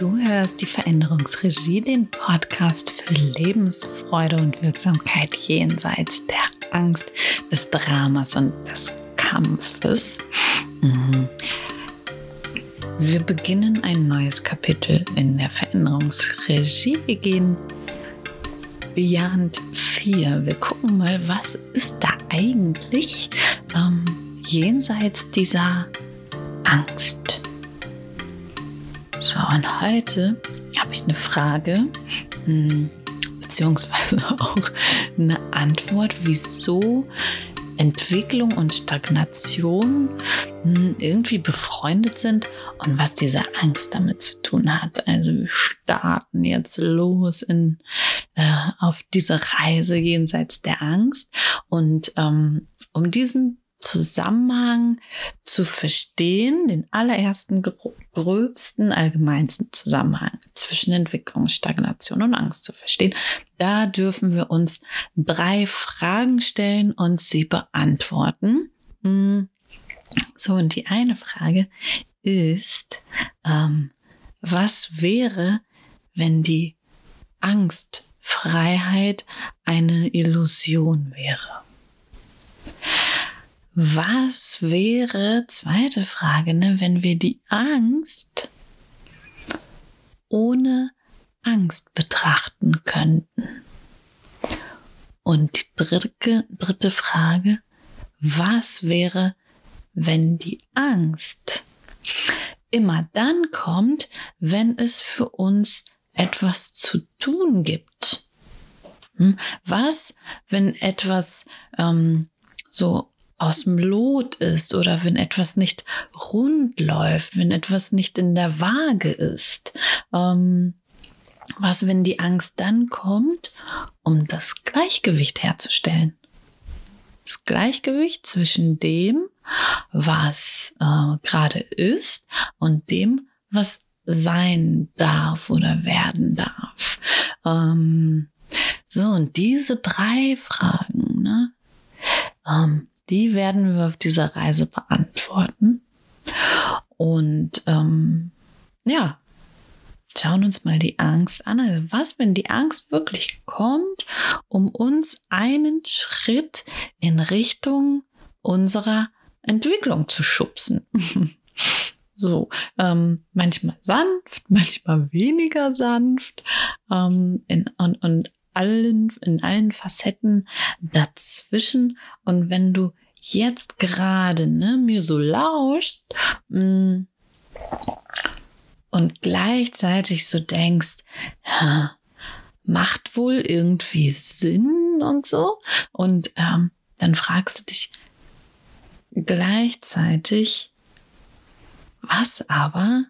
Du hörst die Veränderungsregie, den Podcast für Lebensfreude und Wirksamkeit jenseits der Angst, des Dramas und des Kampfes. Mhm. Wir beginnen ein neues Kapitel in der Veränderungsregie. Wir gehen Beyond 4. Wir gucken mal, was ist da eigentlich ähm, jenseits dieser Angst. So, und heute habe ich eine Frage, hm, beziehungsweise auch eine Antwort, wieso Entwicklung und Stagnation hm, irgendwie befreundet sind und was diese Angst damit zu tun hat. Also wir starten jetzt los in, äh, auf diese Reise jenseits der Angst und ähm, um diesen Zusammenhang zu verstehen, den allerersten, gröbsten, allgemeinsten Zusammenhang zwischen Entwicklung, Stagnation und Angst zu verstehen, da dürfen wir uns drei Fragen stellen und sie beantworten. Hm. So, und die eine Frage ist, ähm, was wäre, wenn die Angstfreiheit eine Illusion wäre? Was wäre, zweite Frage, ne, wenn wir die Angst ohne Angst betrachten könnten? Und die dritte, dritte Frage, was wäre, wenn die Angst immer dann kommt, wenn es für uns etwas zu tun gibt? Hm? Was, wenn etwas ähm, so aus dem Lot ist oder wenn etwas nicht rund läuft, wenn etwas nicht in der Waage ist. Ähm, was, wenn die Angst dann kommt, um das Gleichgewicht herzustellen? Das Gleichgewicht zwischen dem, was äh, gerade ist und dem, was sein darf oder werden darf. Ähm, so, und diese drei Fragen, ne? Ähm, die werden wir auf dieser Reise beantworten. Und ähm, ja, schauen uns mal die Angst an. Also was, wenn die Angst wirklich kommt, um uns einen Schritt in Richtung unserer Entwicklung zu schubsen? so, ähm, manchmal sanft, manchmal weniger sanft. Ähm, in, und, und allen, in allen Facetten dazwischen. Und wenn du jetzt gerade ne, mir so lauscht mm, und gleichzeitig so denkst, ja, macht wohl irgendwie Sinn und so. Und ähm, dann fragst du dich gleichzeitig, was aber,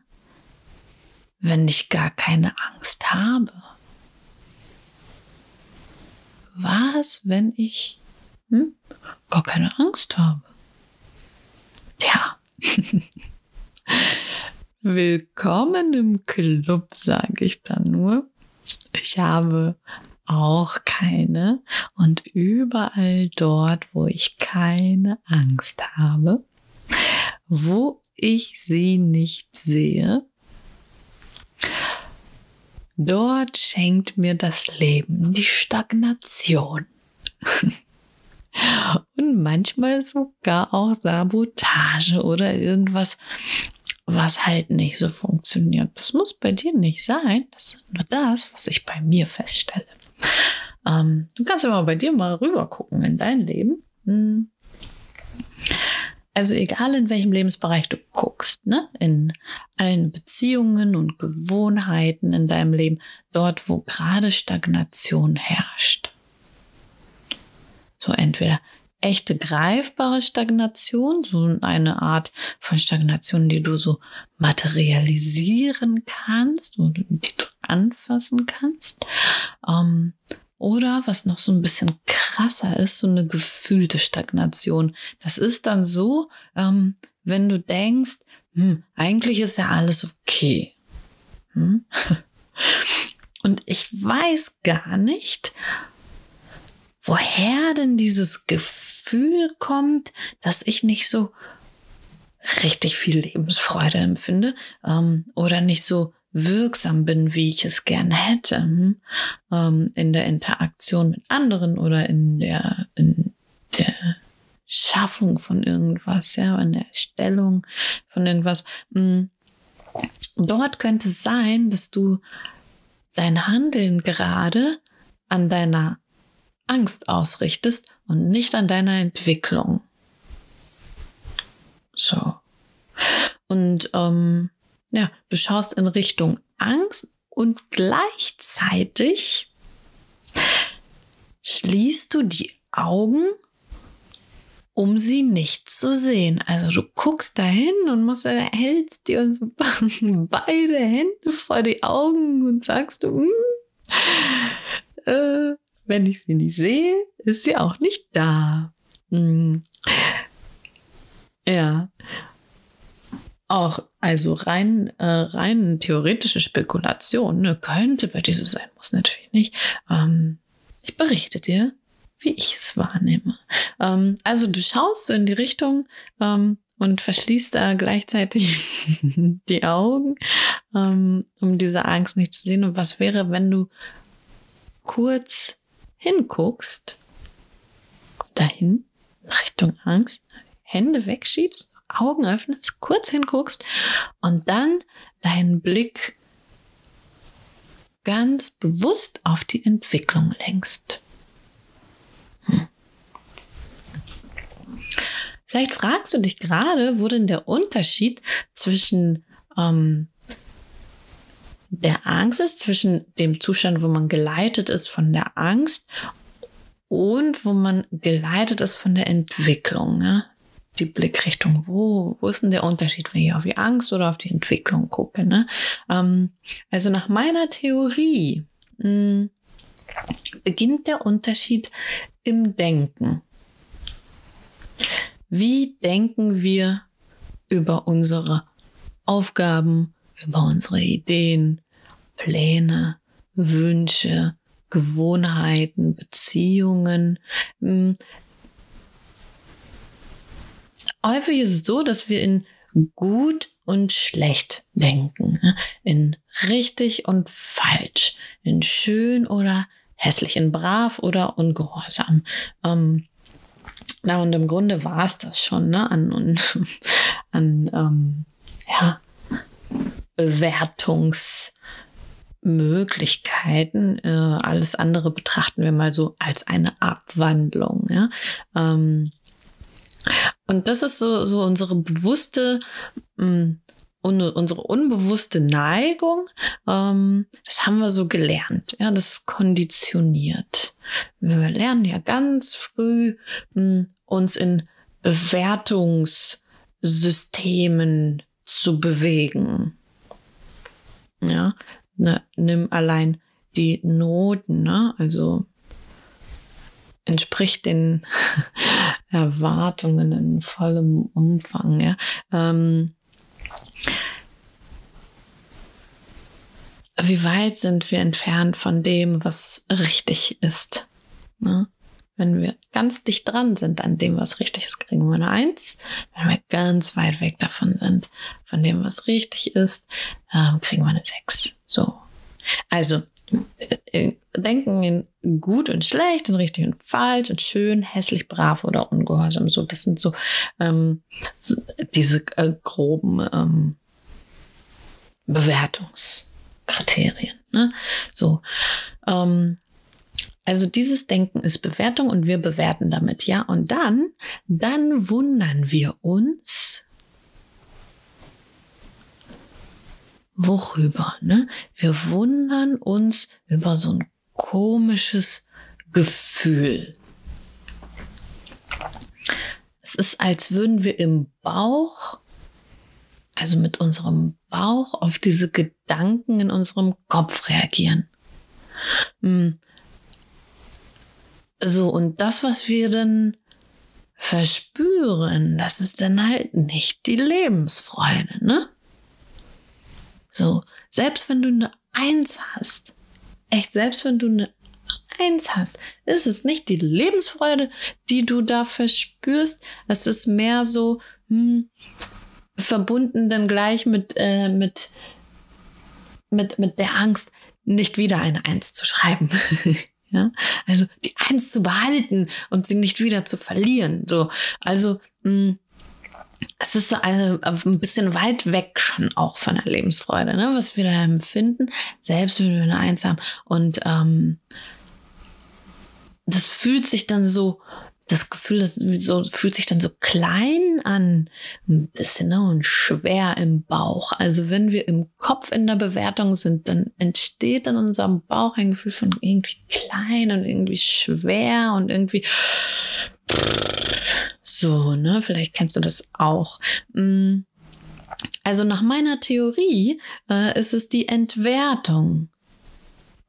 wenn ich gar keine Angst habe? Was, wenn ich hm, gar keine Angst habe? Tja. Willkommen im Club, sage ich dann nur. Ich habe auch keine und überall dort, wo ich keine Angst habe, wo ich sie nicht sehe, Dort schenkt mir das Leben die Stagnation. Und manchmal sogar auch Sabotage oder irgendwas, was halt nicht so funktioniert. Das muss bei dir nicht sein. Das ist nur das, was ich bei mir feststelle. Ähm, du kannst ja mal bei dir mal rüber gucken in dein Leben. Hm. Also egal in welchem Lebensbereich du guckst, ne? in allen Beziehungen und Gewohnheiten in deinem Leben, dort wo gerade Stagnation herrscht. So entweder echte greifbare Stagnation, so eine Art von Stagnation, die du so materialisieren kannst oder die du anfassen kannst. Ähm, oder was noch so ein bisschen krasser ist, so eine gefühlte Stagnation. Das ist dann so, ähm, wenn du denkst, hm, eigentlich ist ja alles okay. Hm? Und ich weiß gar nicht, woher denn dieses Gefühl kommt, dass ich nicht so richtig viel Lebensfreude empfinde ähm, oder nicht so wirksam bin, wie ich es gerne hätte, hm, ähm, in der Interaktion mit anderen oder in der, in der Schaffung von irgendwas, ja, in der Erstellung von irgendwas. Hm, dort könnte es sein, dass du dein Handeln gerade an deiner Angst ausrichtest und nicht an deiner Entwicklung. So. Und ähm, ja, du schaust in Richtung Angst und gleichzeitig schließt du die Augen, um sie nicht zu sehen. Also du guckst dahin und machst, hältst dir so beide Hände vor die Augen und sagst du, hm, äh, wenn ich sie nicht sehe, ist sie auch nicht da. Hm. Ja. Auch, also rein, äh, rein theoretische Spekulation ne, könnte bei dir so sein, muss natürlich nicht. Ähm, ich berichte dir, wie ich es wahrnehme. Ähm, also du schaust so in die Richtung ähm, und verschließt da gleichzeitig die Augen, ähm, um diese Angst nicht zu sehen. Und was wäre, wenn du kurz hinguckst, dahin, Richtung Angst, Hände wegschiebst, Augen öffnest, kurz hinguckst und dann deinen Blick ganz bewusst auf die Entwicklung lenkst. Hm. Vielleicht fragst du dich gerade, wo denn der Unterschied zwischen ähm, der Angst ist, zwischen dem Zustand, wo man geleitet ist von der Angst und wo man geleitet ist von der Entwicklung. Ne? Die Blickrichtung, wo, wo ist denn der Unterschied, wenn ich auf die Angst oder auf die Entwicklung gucke? Ne? Ähm, also nach meiner Theorie mh, hm, beginnt der Unterschied im Denken. Wie denken wir über unsere Aufgaben, über unsere Ideen, Pläne, Wünsche, Gewohnheiten, Beziehungen. Hm. Häufig ist es so, dass wir in gut und schlecht denken, ne? in richtig und falsch, in schön oder hässlich, in brav oder ungehorsam. Ähm, na, und im Grunde war es das schon, ne? An, an ähm, ja, Bewertungsmöglichkeiten. Äh, alles andere betrachten wir mal so als eine Abwandlung. Ja? Ähm, und das ist so, so unsere bewusste, mh, mm, unsere unbewusste Neigung. Ähm, das haben wir so gelernt. Ja, das ist konditioniert. Wir lernen ja ganz früh mh, mm, uns in Bewertungssystemen zu bewegen. Ja, ne, nimm allein die Noten, ne? Also entspricht den Erwartungen in vollem Umfang, ja. Ähm, wie weit sind wir entfernt von dem, was richtig ist? Ne? Wenn wir ganz dicht dran sind an dem, was richtig ist, kriegen wir eine Eins. Wenn wir ganz weit weg davon sind, von dem, was richtig ist, ähm, kriegen wir eine Sechs. So. Also, äh, äh, denken in gut und schlecht, in richtig und falsch, in schön, hässlich, brav oder ungehorsam. So, das sind so, ähm, so diese äh, groben ähm, Bewertungskriterien. Ne? So. Ähm, also dieses Denken ist Bewertung und wir bewerten damit, ja. Und dann, dann wundern wir uns, worüber, ne? Wir wundern uns über so ein komisches Gefühl. Es ist, als würden wir im Bauch, also mit unserem Bauch, auf diese Gedanken in unserem Kopf reagieren. Hm. So, und das, was wir dann verspüren, das ist dann halt nicht die Lebensfreude, ne? So, selbst wenn du eine Eins hast, echt, selbst wenn du eine Eins hast, ist es nicht die Lebensfreude, die du da verspürst. Es ist mehr so hm, verbunden dann gleich mit, äh, mit mit, mit der Angst, nicht wieder eine Eins zu schreiben. ja, also die Eins zu behalten und sie nicht wieder zu verlieren. So, also mh, mm, es ist so also ein bisschen weit weg schon auch von der Lebensfreude, ne, was wir da empfinden, selbst wenn wir eine Eins haben. Und ähm, das fühlt sich dann so das Gefühl, das so, fühlt sich dann so klein an, ein bisschen ne, und schwer im Bauch. Also wenn wir im Kopf in der Bewertung sind, dann entsteht in unserem Bauch ein Gefühl von irgendwie klein und irgendwie schwer und irgendwie so, ne? Vielleicht kennst du das auch. Mm. Also nach meiner Theorie äh, ist es die Entwertung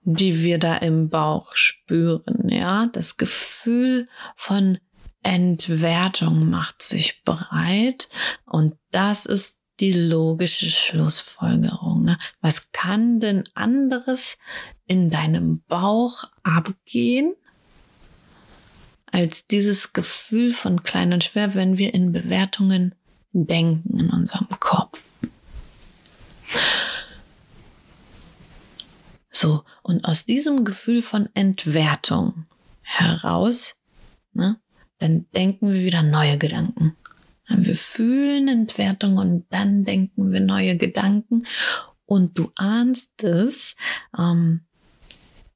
die wir da im Bauch spüren, ja, das Gefühl von Entwertung macht sich bereit und das ist die logische Schlussfolgerung. Ne? Was kann denn anderes in deinem Bauch abgehen als dieses Gefühl von klein und schwer, wenn wir in Bewertungen denken in unserem Kopf? So, und aus diesem Gefühl von Entwertung heraus, ne, dann denken wir wieder neue Gedanken. Wir fühlen Entwertung und dann denken wir neue Gedanken. Und du ahnst es, ähm,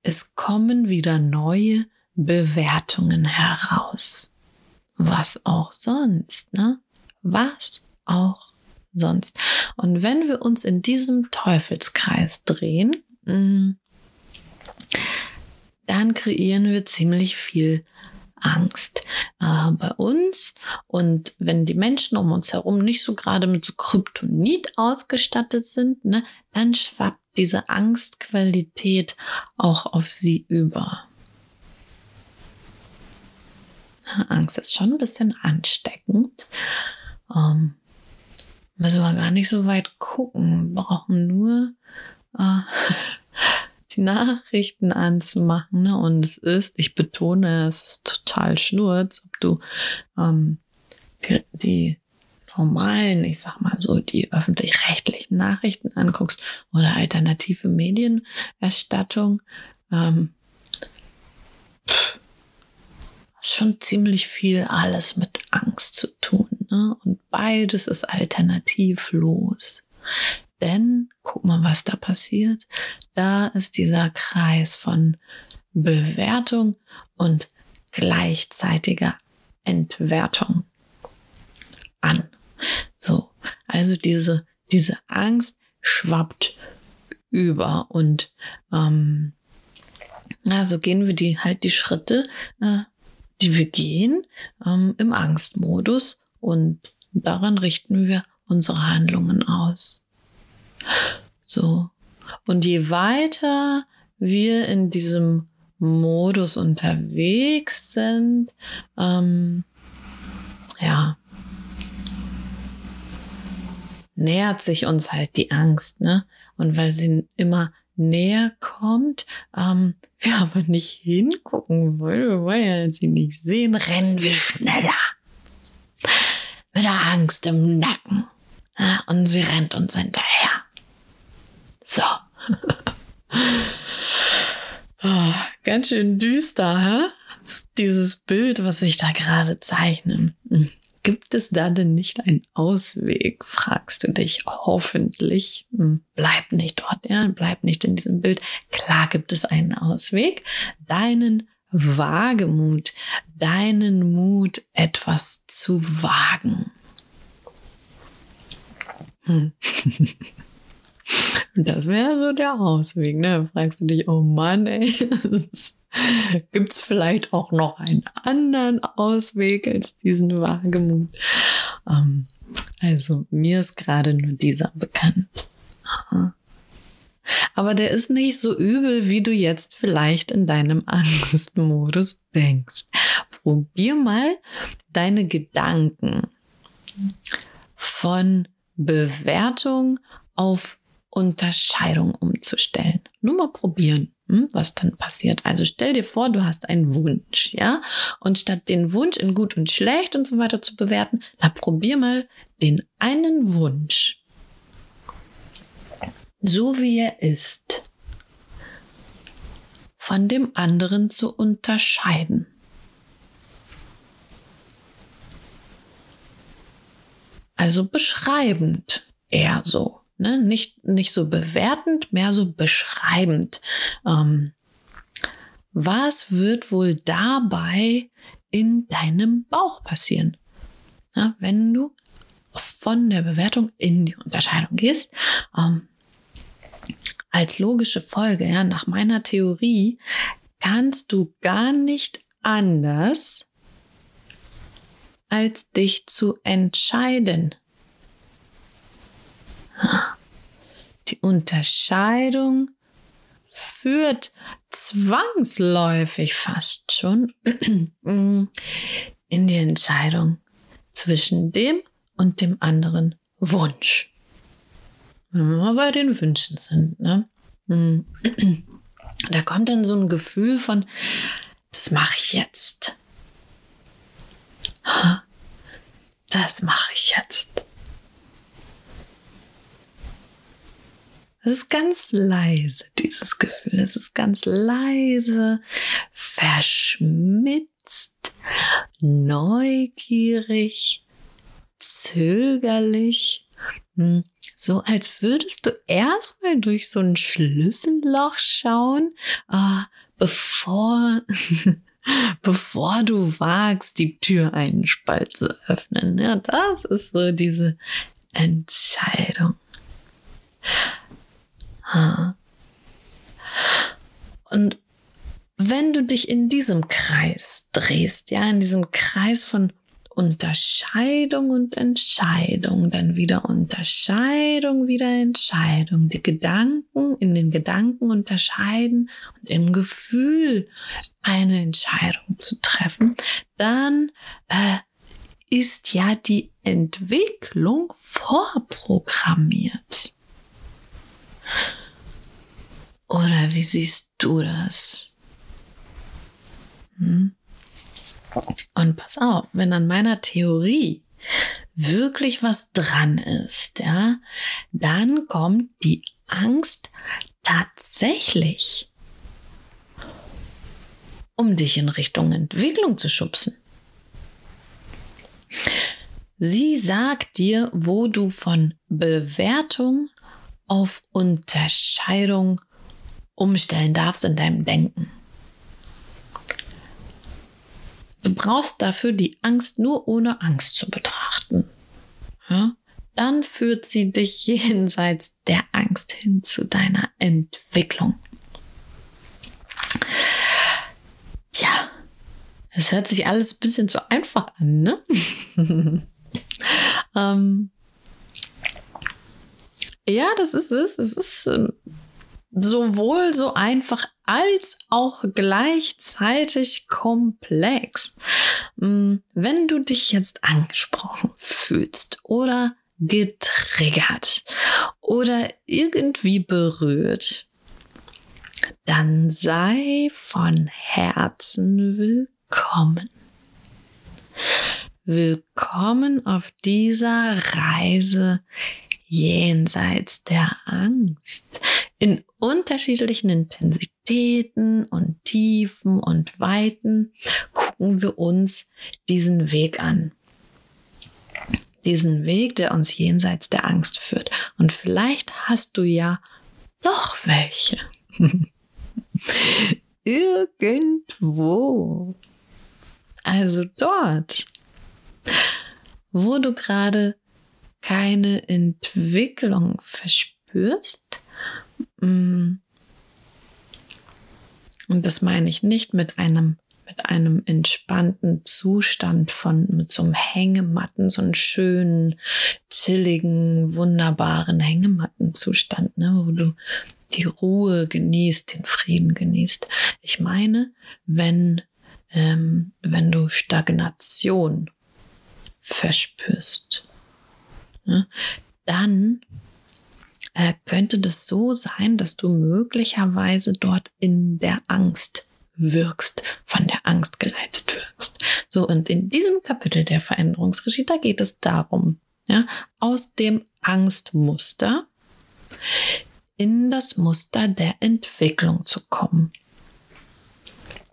es kommen wieder neue Bewertungen heraus. Was auch sonst, ne? Was auch sonst. Und wenn wir uns in diesem Teufelskreis drehen, Mm. dann kreieren wir ziemlich viel Angst äh, bei uns. Und wenn die Menschen um uns herum nicht so gerade mit so Kryptonit ausgestattet sind, ne, dann schwappt diese Angstqualität auch auf sie über. Angst ist schon ein bisschen ansteckend. Ähm, müssen wir gar nicht so weit gucken. Wir brauchen nur äh, die Nachrichten anzumachen. Ne? Und es ist, ich betone, es ist total schnurz, ob du ähm, die, die normalen, ich sag mal so, die öffentlich-rechtlichen Nachrichten anguckst oder alternative Medienerstattung. Ähm, schon ziemlich viel alles mit Angst zu tun. Ne? Und beides ist alternativlos. Denn, guck mal, was da passiert. Da ist dieser Kreis von Bewertung und gleichzeitiger Entwertung an. So, also diese, diese Angst schwappt über und ähm, also gehen wir die halt die Schritte, äh, die wir gehen ähm, im Angstmodus und daran richten wir unsere Handlungen aus. So. Und je weiter wir in diesem Modus unterwegs sind, ähm, ja, nähert sich uns halt die Angst, ne? Und weil sie immer näher kommt, ähm, wir aber nicht hingucken wollen, wir wollen ja sie nicht sehen, rennen wir schneller. Mit der Angst im Nacken. Ja, und sie rennt uns hinterher. So. oh, ganz schön düster, hä? Dieses Bild, was ich da gerade zeichne. Gibt es da denn nicht einen Ausweg, fragst du dich hoffentlich. Hm. Bleib nicht dort, ja, bleib nicht in diesem Bild. Klar gibt es einen Ausweg. Deinen Wagemut, deinen Mut, etwas zu wagen. Hm. Das wäre so der Ausweg, ne? Fragst du dich, oh Mann, ey, gibt es vielleicht auch noch einen anderen Ausweg als diesen Wagemut? Ähm, also mir ist gerade nur dieser bekannt. Aber der ist nicht so übel, wie du jetzt vielleicht in deinem Angstmodus denkst. Probier mal deine Gedanken von Bewertung auf Unterscheidung umzustellen. Nur mal probieren, was dann passiert. Also stell dir vor, du hast einen Wunsch, ja? Und statt den Wunsch in gut und schlecht und so weiter zu bewerten, na probier mal den einen Wunsch so wie er ist, von dem anderen zu unterscheiden. Also beschreibend eher so. Ne? Nicht, nicht so bewertend, mehr so beschreibend. Ähm, was wird wohl dabei in deinem Bauch passieren? Ja, wenn du von der Bewertung in die Unterscheidung gehst, ähm, als logische Folge, ja, nach meiner Theorie, kannst du gar nicht anders, als dich zu entscheiden. Die Unterscheidung führt zwangsläufig fast schon in die Entscheidung zwischen dem und dem anderen Wunsch. Wenn wir bei den Wünschen sind, ne? Da kommt dann so ein Gefühl von, das mache ich jetzt. Das mache ich jetzt. Es ist ganz leise, dieses Gefühl. Es ist ganz leise, verschmitzt, neugierig, zögerlich. Hm, so als würdest du erstmal durch so ein Schlüsselloch schauen, äh, bevor, bevor du wagst, die Tür einen Spalt zu öffnen. Ja, das ist so diese Entscheidung. Und wenn du dich in diesem Kreis drehst, ja, in diesem Kreis von Unterscheidung und Entscheidung, dann wieder Unterscheidung, wieder Entscheidung, die Gedanken in den Gedanken unterscheiden und im Gefühl eine Entscheidung zu treffen, dann äh, ist ja die Entwicklung vorprogrammiert. Oder wie siehst du das? Hm? Und pass auf, wenn an meiner Theorie wirklich was dran ist, ja, dann kommt die Angst tatsächlich, um dich in Richtung Entwicklung zu schubsen. Sie sagt dir, wo du von Bewertung auf Unterscheidung umstellen darfst in deinem Denken. Du brauchst dafür die Angst nur ohne Angst zu betrachten. Ja? Dann führt sie dich jenseits der Angst hin zu deiner Entwicklung. Tja, es hört sich alles ein bisschen zu einfach an, ne? ähm, ja, das ist es. Es ist ähm, sowohl so einfach als auch gleichzeitig komplex. Mm, wenn du dich jetzt angesprochen fühlst oder getriggert oder irgendwie berührt, dann sei von Herzen willkommen. Willkommen auf dieser Reise jenseits der Angst in unterschiedlichen Intensitäten und Tiefen und Weiten gucken wir uns diesen Weg an. Diesen Weg, der uns jenseits der Angst führt. Und vielleicht hast du ja doch welche. Irgendwo. Also dort, wo du gerade keine Entwicklung verspürst. Mm. Und das meine ich nicht mit einem mit einem entspannten Zustand von, mit so einem Hängematten, so einem schönen, chilligen, wunderbaren Hängematten-Zustand, ne, wo du die Ruhe genießt, den Frieden genießt. Ich meine, wenn, ähm, wenn du Stagnation verspürst, Ne? dann äh, könnte das so sein, dass du möglicherweise dort in der Angst wirkst, von der Angst geleitet wirkst. So, und in diesem Kapitel der Veränderungsregie, da geht es darum, ja, aus dem Angstmuster in das Muster der Entwicklung zu kommen.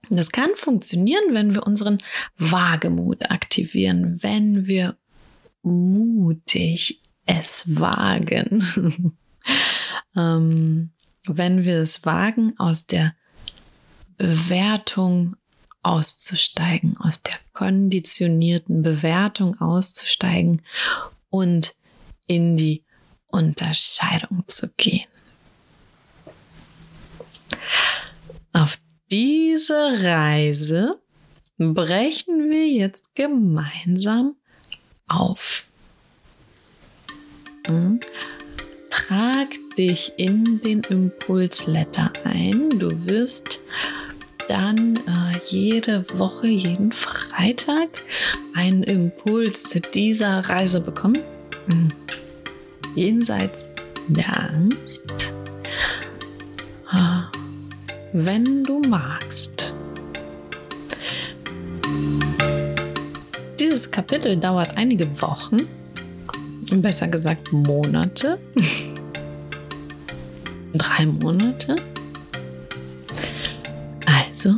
Das kann funktionieren, wenn wir unseren Wagemut aktivieren, wenn wir mutig es wagen. ähm, wenn wir es wagen, aus der Bewertung auszusteigen, aus der konditionierten Bewertung auszusteigen und in die Unterscheidung zu gehen. Auf diese Reise brechen wir jetzt gemeinsam auf. Hm? Trag dich in den Impulsletter ein. Du wirst dann äh, jede Woche, jeden Freitag einen Impuls zu dieser Reise bekommen. Mhm. Jenseits der Angst. Äh, wenn du magst. Dieses Kapitel dauert einige Wochen, besser gesagt Monate. Drei Monate. Also